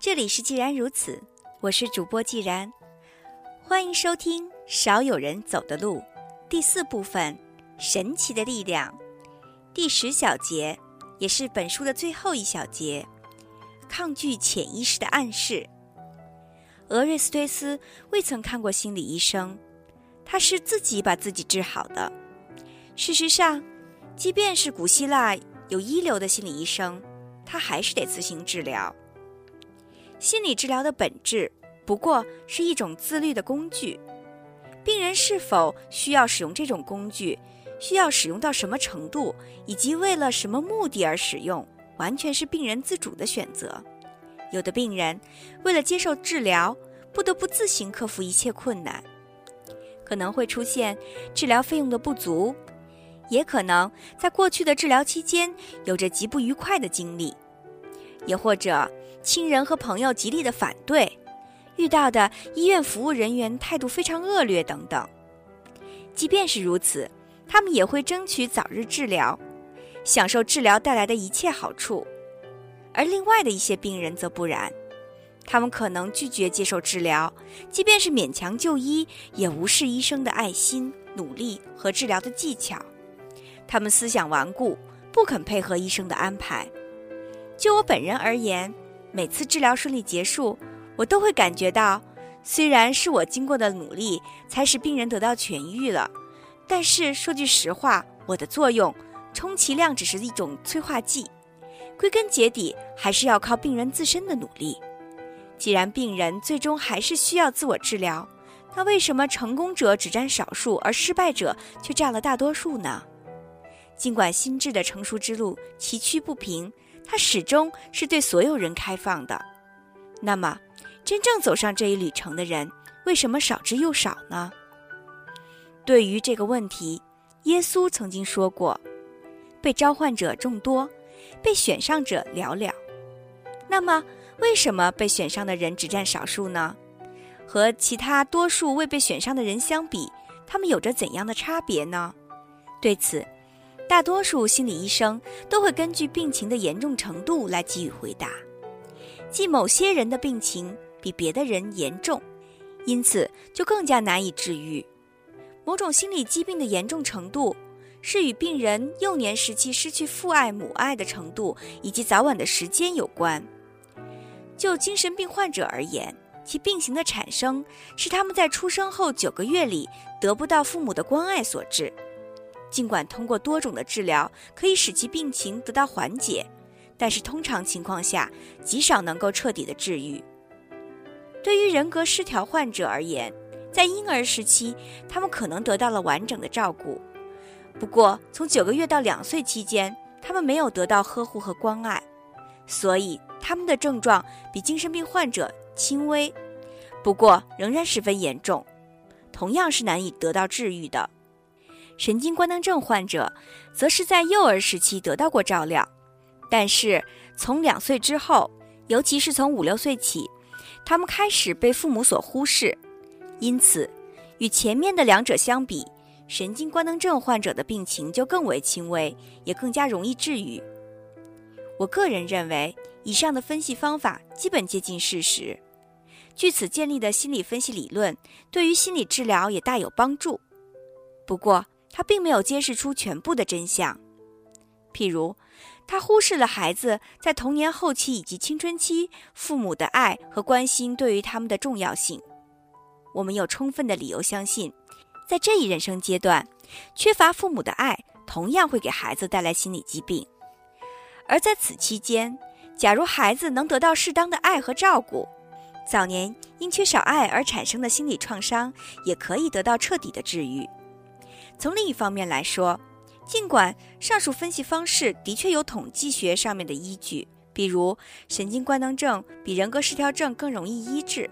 这里是既然如此，我是主播既然，欢迎收听《少有人走的路》第四部分《神奇的力量》第十小节，也是本书的最后一小节——抗拒潜意识的暗示。俄瑞斯忒斯未曾看过心理医生，他是自己把自己治好的。事实上，即便是古希腊有一流的心理医生，他还是得自行治疗。心理治疗的本质不过是一种自律的工具，病人是否需要使用这种工具，需要使用到什么程度，以及为了什么目的而使用，完全是病人自主的选择。有的病人为了接受治疗，不得不自行克服一切困难，可能会出现治疗费用的不足，也可能在过去的治疗期间有着极不愉快的经历，也或者亲人和朋友极力的反对，遇到的医院服务人员态度非常恶劣等等。即便是如此，他们也会争取早日治疗，享受治疗带来的一切好处。而另外的一些病人则不然，他们可能拒绝接受治疗，即便是勉强就医，也无视医生的爱心、努力和治疗的技巧。他们思想顽固，不肯配合医生的安排。就我本人而言，每次治疗顺利结束，我都会感觉到，虽然是我经过的努力才使病人得到痊愈了，但是说句实话，我的作用充其量只是一种催化剂。归根结底，还是要靠病人自身的努力。既然病人最终还是需要自我治疗，那为什么成功者只占少数，而失败者却占了大多数呢？尽管心智的成熟之路崎岖不平，它始终是对所有人开放的。那么，真正走上这一旅程的人，为什么少之又少呢？对于这个问题，耶稣曾经说过：“被召唤者众多。”被选上者寥寥，那么为什么被选上的人只占少数呢？和其他多数未被选上的人相比，他们有着怎样的差别呢？对此，大多数心理医生都会根据病情的严重程度来给予回答，即某些人的病情比别的人严重，因此就更加难以治愈。某种心理疾病的严重程度。是与病人幼年时期失去父爱母爱的程度以及早晚的时间有关。就精神病患者而言，其病情的产生是他们在出生后九个月里得不到父母的关爱所致。尽管通过多种的治疗可以使其病情得到缓解，但是通常情况下极少能够彻底的治愈。对于人格失调患者而言，在婴儿时期，他们可能得到了完整的照顾。不过，从九个月到两岁期间，他们没有得到呵护和关爱，所以他们的症状比精神病患者轻微，不过仍然十分严重，同样是难以得到治愈的。神经官能症患者则是在幼儿时期得到过照料，但是从两岁之后，尤其是从五六岁起，他们开始被父母所忽视，因此与前面的两者相比。神经官能症患者的病情就更为轻微，也更加容易治愈。我个人认为，以上的分析方法基本接近事实。据此建立的心理分析理论，对于心理治疗也大有帮助。不过，它并没有揭示出全部的真相。譬如，它忽视了孩子在童年后期以及青春期父母的爱和关心对于他们的重要性。我们有充分的理由相信。在这一人生阶段，缺乏父母的爱同样会给孩子带来心理疾病。而在此期间，假如孩子能得到适当的爱和照顾，早年因缺少爱而产生的心理创伤也可以得到彻底的治愈。从另一方面来说，尽管上述分析方式的确有统计学上面的依据，比如神经官能症比人格失调症更容易医治，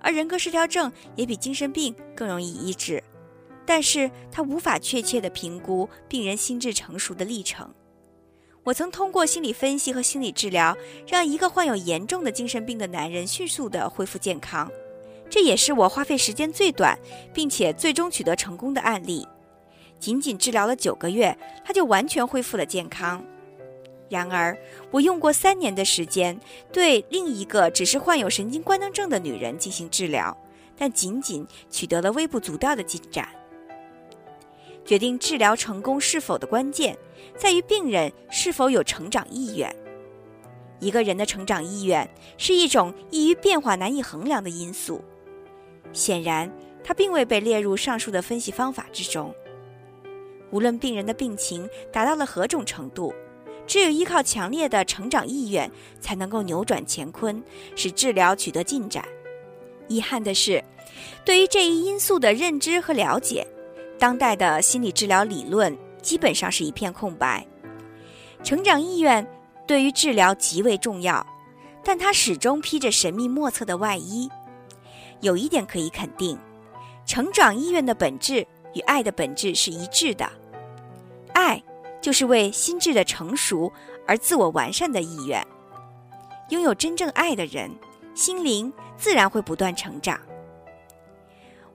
而人格失调症也比精神病更容易医治。但是他无法确切地评估病人心智成熟的历程。我曾通过心理分析和心理治疗，让一个患有严重的精神病的男人迅速地恢复健康。这也是我花费时间最短，并且最终取得成功的案例。仅仅治疗了九个月，他就完全恢复了健康。然而，我用过三年的时间对另一个只是患有神经官能症的女人进行治疗，但仅仅取得了微不足道的进展。决定治疗成功是否的关键，在于病人是否有成长意愿。一个人的成长意愿是一种易于变化、难以衡量的因素。显然，它并未被列入上述的分析方法之中。无论病人的病情达到了何种程度，只有依靠强烈的成长意愿，才能够扭转乾坤，使治疗取得进展。遗憾的是，对于这一因素的认知和了解，当代的心理治疗理论基本上是一片空白。成长意愿对于治疗极为重要，但它始终披着神秘莫测的外衣。有一点可以肯定，成长意愿的本质与爱的本质是一致的。爱就是为心智的成熟而自我完善的意愿。拥有真正爱的人，心灵自然会不断成长。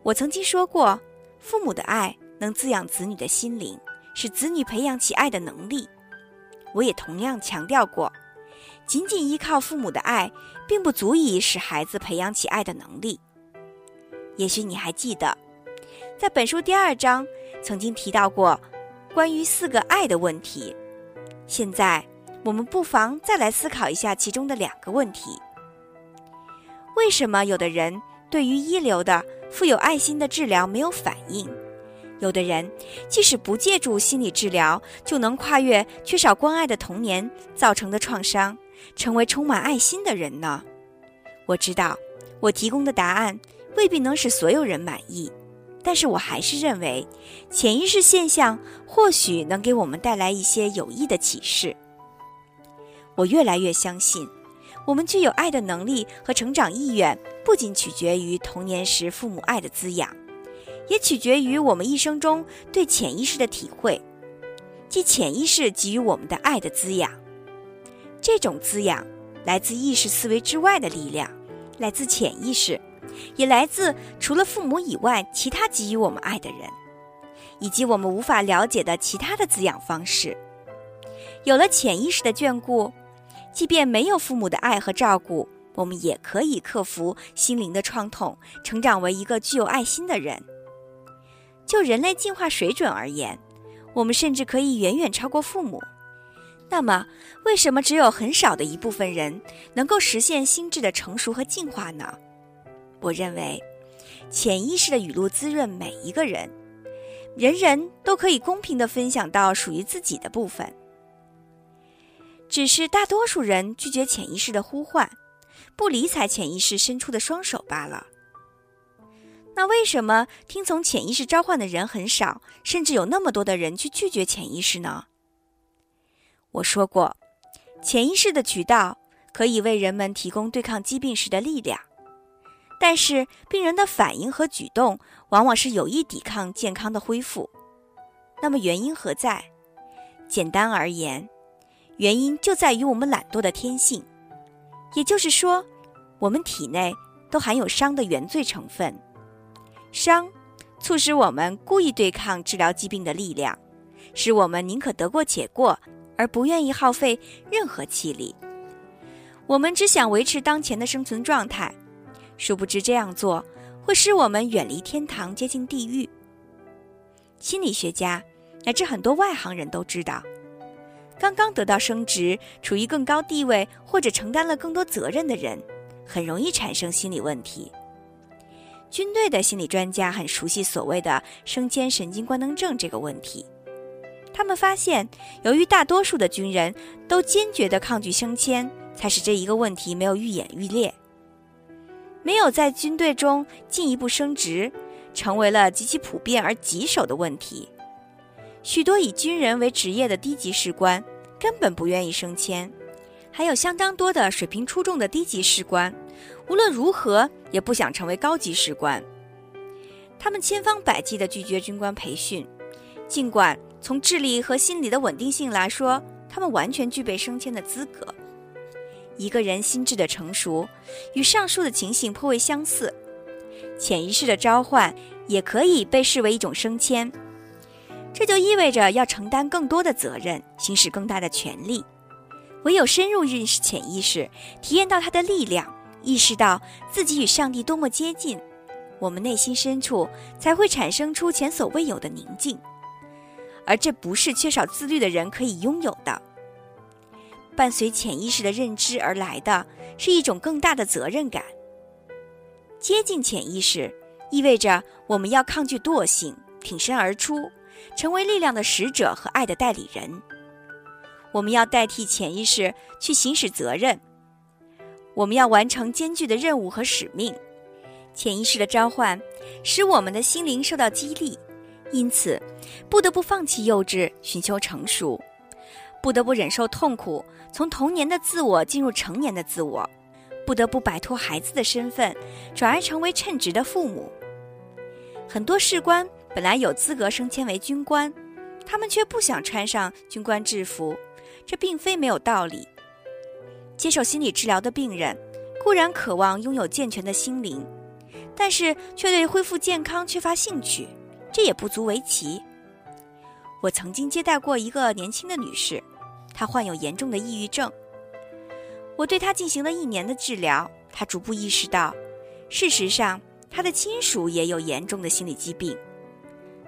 我曾经说过，父母的爱能滋养子女的心灵，使子女培养起爱的能力。我也同样强调过，仅仅依靠父母的爱，并不足以使孩子培养起爱的能力。也许你还记得，在本书第二章曾经提到过。关于四个爱的问题，现在我们不妨再来思考一下其中的两个问题：为什么有的人对于一流的、富有爱心的治疗没有反应？有的人即使不借助心理治疗，就能跨越缺少关爱的童年造成的创伤，成为充满爱心的人呢？我知道，我提供的答案未必能使所有人满意。但是我还是认为，潜意识现象或许能给我们带来一些有益的启示。我越来越相信，我们具有爱的能力和成长意愿，不仅取决于童年时父母爱的滋养，也取决于我们一生中对潜意识的体会，即潜意识给予我们的爱的滋养。这种滋养来自意识思维之外的力量，来自潜意识。也来自除了父母以外其他给予我们爱的人，以及我们无法了解的其他的滋养方式。有了潜意识的眷顾，即便没有父母的爱和照顾，我们也可以克服心灵的创痛，成长为一个具有爱心的人。就人类进化水准而言，我们甚至可以远远超过父母。那么，为什么只有很少的一部分人能够实现心智的成熟和进化呢？我认为，潜意识的雨露滋润每一个人，人人都可以公平的分享到属于自己的部分。只是大多数人拒绝潜意识的呼唤，不理睬潜意识伸出的双手罢了。那为什么听从潜意识召唤的人很少，甚至有那么多的人去拒绝潜意识呢？我说过，潜意识的渠道可以为人们提供对抗疾病时的力量。但是，病人的反应和举动往往是有意抵抗健康的恢复。那么，原因何在？简单而言，原因就在于我们懒惰的天性，也就是说，我们体内都含有伤的原罪成分。伤促使我们故意对抗治疗疾病的力量，使我们宁可得过且过，而不愿意耗费任何气力。我们只想维持当前的生存状态。殊不知这样做会使我们远离天堂，接近地狱。心理学家乃至很多外行人都知道，刚刚得到升职、处于更高地位或者承担了更多责任的人，很容易产生心理问题。军队的心理专家很熟悉所谓的升迁神经官能症这个问题。他们发现，由于大多数的军人都坚决地抗拒升迁，才使这一个问题没有愈演愈烈。没有在军队中进一步升职，成为了极其普遍而棘手的问题。许多以军人为职业的低级士官根本不愿意升迁，还有相当多的水平出众的低级士官，无论如何也不想成为高级士官。他们千方百计地拒绝军官培训，尽管从智力和心理的稳定性来说，他们完全具备升迁的资格。一个人心智的成熟，与上述的情形颇为相似。潜意识的召唤也可以被视为一种升迁。这就意味着要承担更多的责任，行使更大的权利。唯有深入认识潜意识，体验到它的力量，意识到自己与上帝多么接近，我们内心深处才会产生出前所未有的宁静。而这不是缺少自律的人可以拥有的。伴随潜意识的认知而来的是一种更大的责任感。接近潜意识，意味着我们要抗拒惰性，挺身而出，成为力量的使者和爱的代理人。我们要代替潜意识去行使责任，我们要完成艰巨的任务和使命。潜意识的召唤使我们的心灵受到激励，因此不得不放弃幼稚，寻求成熟；不得不忍受痛苦，从童年的自我进入成年的自我；不得不摆脱孩子的身份，转而成为称职的父母。很多士官本来有资格升迁为军官，他们却不想穿上军官制服。这并非没有道理。接受心理治疗的病人固然渴望拥有健全的心灵，但是却对恢复健康缺乏兴趣，这也不足为奇。我曾经接待过一个年轻的女士，她患有严重的抑郁症。我对她进行了一年的治疗，她逐步意识到，事实上她的亲属也有严重的心理疾病。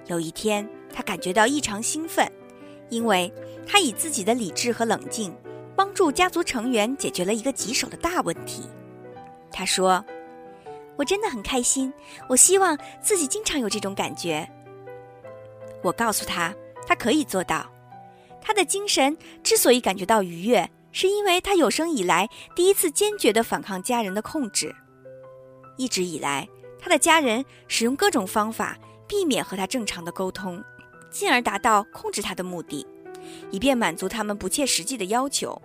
有一天，他感觉到异常兴奋。因为他以自己的理智和冷静，帮助家族成员解决了一个棘手的大问题。他说：“我真的很开心，我希望自己经常有这种感觉。”我告诉他，他可以做到。他的精神之所以感觉到愉悦，是因为他有生以来第一次坚决地反抗家人的控制。一直以来，他的家人使用各种方法避免和他正常的沟通。进而达到控制他的目的，以便满足他们不切实际的要求。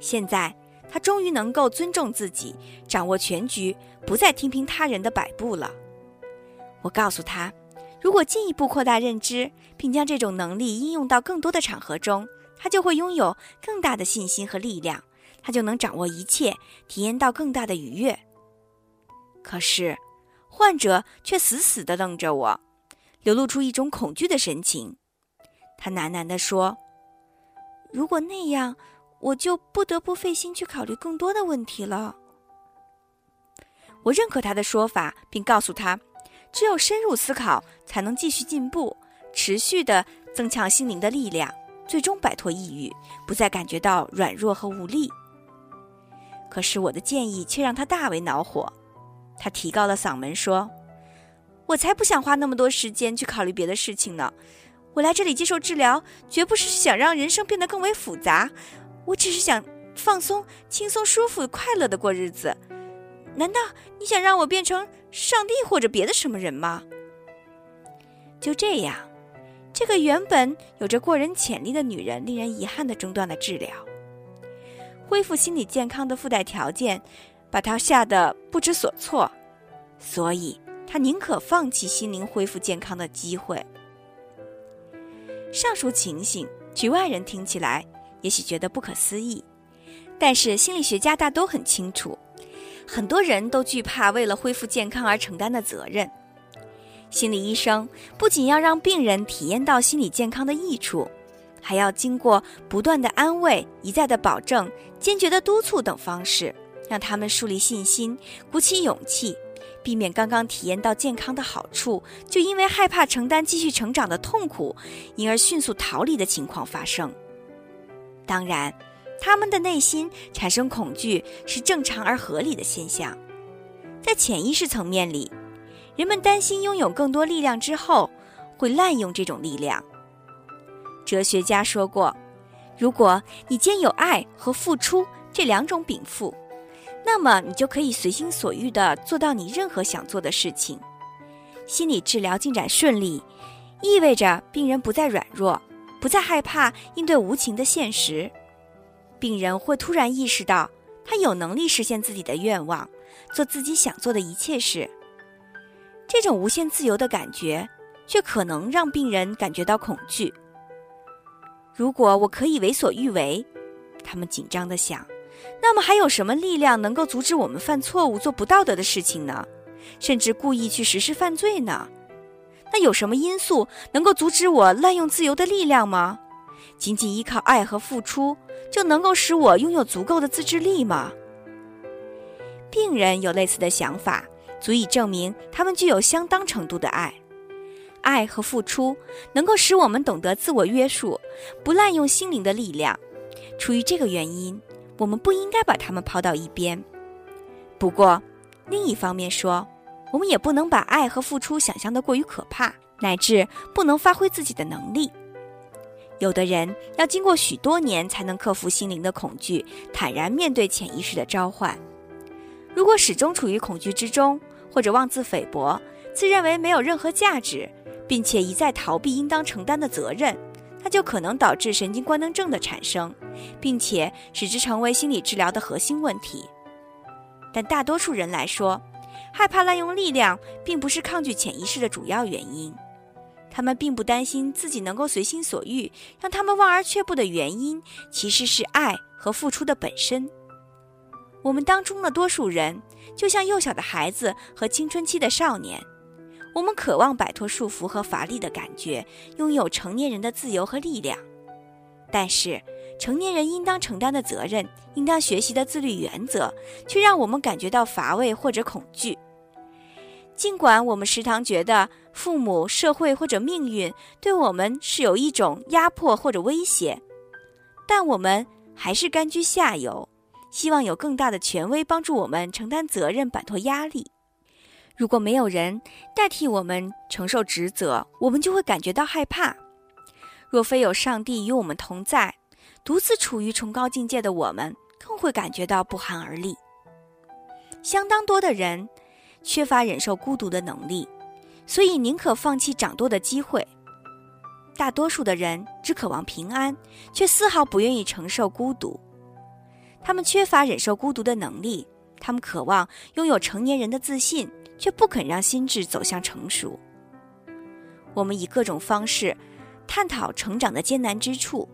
现在他终于能够尊重自己，掌握全局，不再听凭他人的摆布了。我告诉他，如果进一步扩大认知，并将这种能力应用到更多的场合中，他就会拥有更大的信心和力量，他就能掌握一切，体验到更大的愉悦。可是，患者却死死地瞪着我。流露出一种恐惧的神情，他喃喃地说：“如果那样，我就不得不费心去考虑更多的问题了。”我认可他的说法，并告诉他，只有深入思考，才能继续进步，持续地增强心灵的力量，最终摆脱抑郁，不再感觉到软弱和无力。可是我的建议却让他大为恼火，他提高了嗓门说。我才不想花那么多时间去考虑别的事情呢。我来这里接受治疗，绝不是想让人生变得更为复杂，我只是想放松、轻松、舒服、快乐的过日子。难道你想让我变成上帝或者别的什么人吗？就这样，这个原本有着过人潜力的女人，令人遗憾地中断了治疗。恢复心理健康的附带条件，把他吓得不知所措，所以。他宁可放弃心灵恢复健康的机会。上述情形，局外人听起来也许觉得不可思议，但是心理学家大都很清楚，很多人都惧怕为了恢复健康而承担的责任。心理医生不仅要让病人体验到心理健康的益处，还要经过不断的安慰、一再的保证、坚决的督促等方式，让他们树立信心，鼓起勇气。避免刚刚体验到健康的好处，就因为害怕承担继续成长的痛苦，因而迅速逃离的情况发生。当然，他们的内心产生恐惧是正常而合理的现象。在潜意识层面里，人们担心拥有更多力量之后会滥用这种力量。哲学家说过：“如果你兼有爱和付出这两种禀赋。”那么你就可以随心所欲的做到你任何想做的事情。心理治疗进展顺利，意味着病人不再软弱，不再害怕应对无情的现实。病人会突然意识到，他有能力实现自己的愿望，做自己想做的一切事。这种无限自由的感觉，却可能让病人感觉到恐惧。如果我可以为所欲为，他们紧张地想。那么还有什么力量能够阻止我们犯错误、做不道德的事情呢？甚至故意去实施犯罪呢？那有什么因素能够阻止我滥用自由的力量吗？仅仅依靠爱和付出就能够使我拥有足够的自制力吗？病人有类似的想法，足以证明他们具有相当程度的爱。爱和付出能够使我们懂得自我约束，不滥用心灵的力量。出于这个原因，我们不应该把他们抛到一边。不过，另一方面说，我们也不能把爱和付出想象的过于可怕，乃至不能发挥自己的能力。有的人要经过许多年才能克服心灵的恐惧，坦然面对潜意识的召唤。如果始终处于恐惧之中，或者妄自菲薄，自认为没有任何价值，并且一再逃避应当承担的责任，那就可能导致神经官能症的产生，并且使之成为心理治疗的核心问题。但大多数人来说，害怕滥用力量并不是抗拒潜意识的主要原因。他们并不担心自己能够随心所欲，让他们望而却步的原因，其实是爱和付出的本身。我们当中的多数人，就像幼小的孩子和青春期的少年，我们渴望摆脱束缚和乏力的感觉，拥有成年人的自由和力量。但是，成年人应当承担的责任，应当学习的自律原则，却让我们感觉到乏味或者恐惧。尽管我们时常觉得父母、社会或者命运对我们是有一种压迫或者威胁，但我们还是甘居下游，希望有更大的权威帮助我们承担责任、摆脱压力。如果没有人代替我们承受职责，我们就会感觉到害怕。若非有上帝与我们同在，独自处于崇高境界的我们，更会感觉到不寒而栗。相当多的人。缺乏忍受孤独的能力，所以宁可放弃掌舵的机会。大多数的人只渴望平安，却丝毫不愿意承受孤独。他们缺乏忍受孤独的能力，他们渴望拥有成年人的自信，却不肯让心智走向成熟。我们以各种方式探讨成长的艰难之处，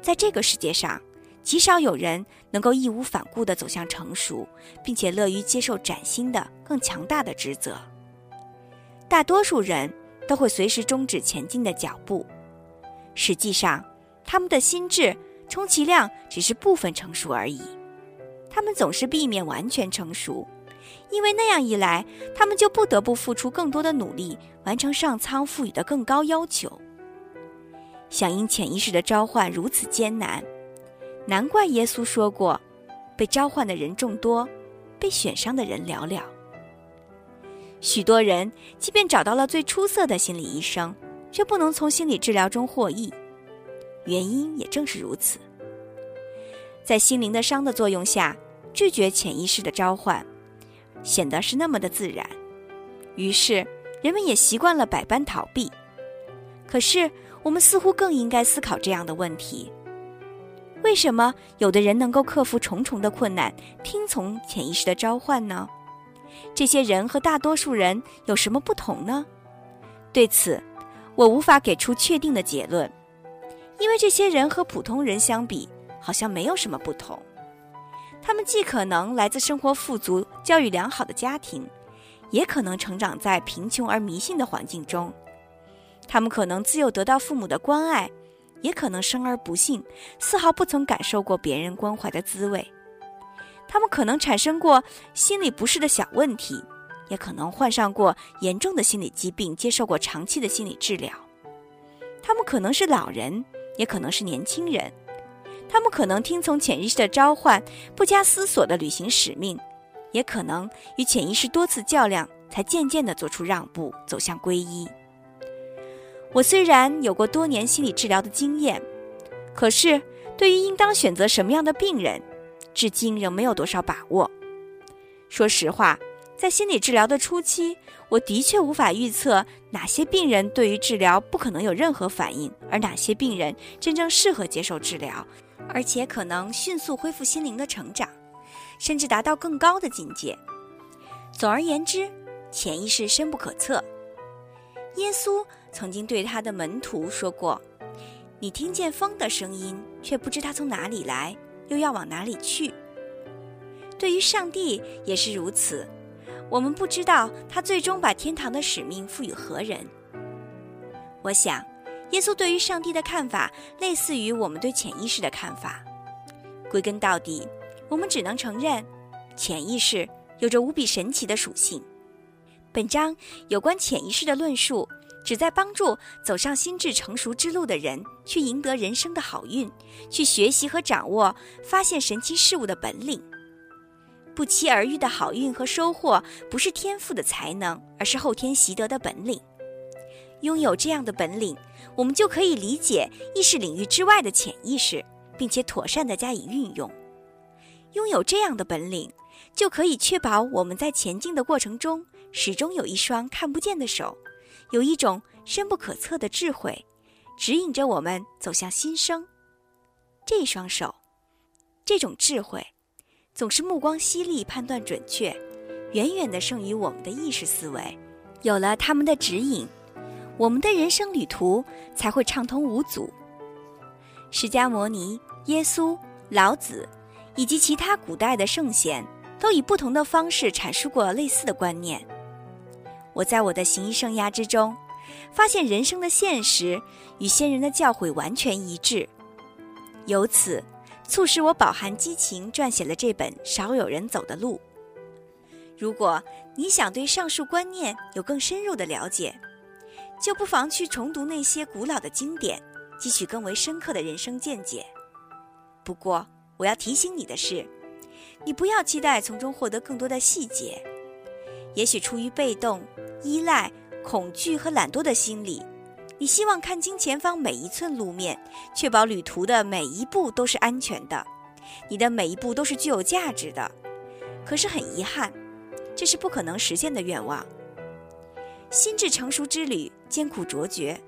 在这个世界上。极少有人能够义无反顾地走向成熟，并且乐于接受崭新的、更强大的职责。大多数人都会随时终止前进的脚步。实际上，他们的心智充其量只是部分成熟而已。他们总是避免完全成熟，因为那样一来，他们就不得不付出更多的努力，完成上苍赋予的更高要求。响应潜意识的召唤如此艰难。难怪耶稣说过：“被召唤的人众多，被选上的人寥寥。”许多人即便找到了最出色的心理医生，却不能从心理治疗中获益。原因也正是如此。在心灵的伤的作用下，拒绝潜意识的召唤，显得是那么的自然。于是，人们也习惯了百般逃避。可是，我们似乎更应该思考这样的问题。为什么有的人能够克服重重的困难，听从潜意识的召唤呢？这些人和大多数人有什么不同呢？对此，我无法给出确定的结论，因为这些人和普通人相比，好像没有什么不同。他们既可能来自生活富足、教育良好的家庭，也可能成长在贫穷而迷信的环境中。他们可能自幼得到父母的关爱。也可能生而不幸，丝毫不曾感受过别人关怀的滋味。他们可能产生过心理不适的小问题，也可能患上过严重的心理疾病，接受过长期的心理治疗。他们可能是老人，也可能是年轻人。他们可能听从潜意识的召唤，不加思索地履行使命，也可能与潜意识多次较量，才渐渐地做出让步，走向皈依。我虽然有过多年心理治疗的经验，可是对于应当选择什么样的病人，至今仍没有多少把握。说实话，在心理治疗的初期，我的确无法预测哪些病人对于治疗不可能有任何反应，而哪些病人真正适合接受治疗，而且可能迅速恢复心灵的成长，甚至达到更高的境界。总而言之，潜意识深不可测。耶稣。曾经对他的门徒说过：“你听见风的声音，却不知它从哪里来，又要往哪里去。”对于上帝也是如此。我们不知道他最终把天堂的使命赋予何人。我想，耶稣对于上帝的看法类似于我们对潜意识的看法。归根到底，我们只能承认，潜意识有着无比神奇的属性。本章有关潜意识的论述，旨在帮助走上心智成熟之路的人去赢得人生的好运，去学习和掌握发现神奇事物的本领。不期而遇的好运和收获，不是天赋的才能，而是后天习得的本领。拥有这样的本领，我们就可以理解意识领域之外的潜意识，并且妥善地加以运用。拥有这样的本领，就可以确保我们在前进的过程中，始终有一双看不见的手，有一种深不可测的智慧，指引着我们走向新生。这双手，这种智慧，总是目光犀利、判断准确，远远的胜于我们的意识思维。有了他们的指引。我们的人生旅途才会畅通无阻。释迦牟尼、耶稣、老子以及其他古代的圣贤，都以不同的方式阐述过类似的观念。我在我的行医生涯之中，发现人生的现实与先人的教诲完全一致，由此促使我饱含激情撰写了这本少有人走的路。如果你想对上述观念有更深入的了解，就不妨去重读那些古老的经典，汲取更为深刻的人生见解。不过，我要提醒你的是，你不要期待从中获得更多的细节。也许出于被动、依赖、恐惧和懒惰的心理，你希望看清前方每一寸路面，确保旅途的每一步都是安全的，你的每一步都是具有价值的。可是很遗憾，这是不可能实现的愿望。心智成熟之旅艰苦卓绝，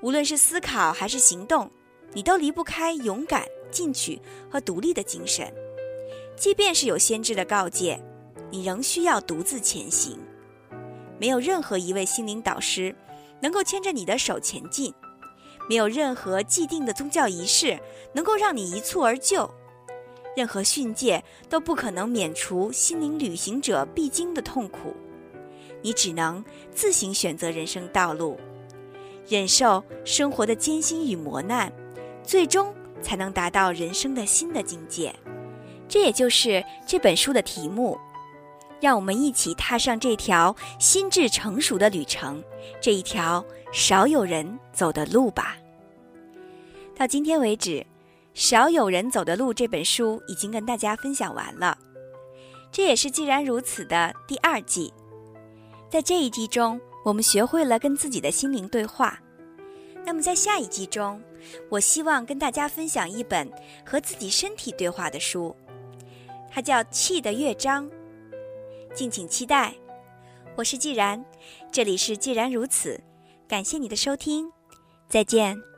无论是思考还是行动，你都离不开勇敢、进取和独立的精神。即便是有先知的告诫，你仍需要独自前行。没有任何一位心灵导师能够牵着你的手前进，没有任何既定的宗教仪式能够让你一蹴而就，任何训诫都不可能免除心灵旅行者必经的痛苦。你只能自行选择人生道路，忍受生活的艰辛与磨难，最终才能达到人生的新的境界。这也就是这本书的题目。让我们一起踏上这条心智成熟的旅程，这一条少有人走的路吧。到今天为止，《少有人走的路》这本书已经跟大家分享完了，这也是既然如此的第二季。在这一季中，我们学会了跟自己的心灵对话。那么，在下一季中，我希望跟大家分享一本和自己身体对话的书，它叫《气的乐章》，敬请期待。我是既然，这里是既然如此，感谢你的收听，再见。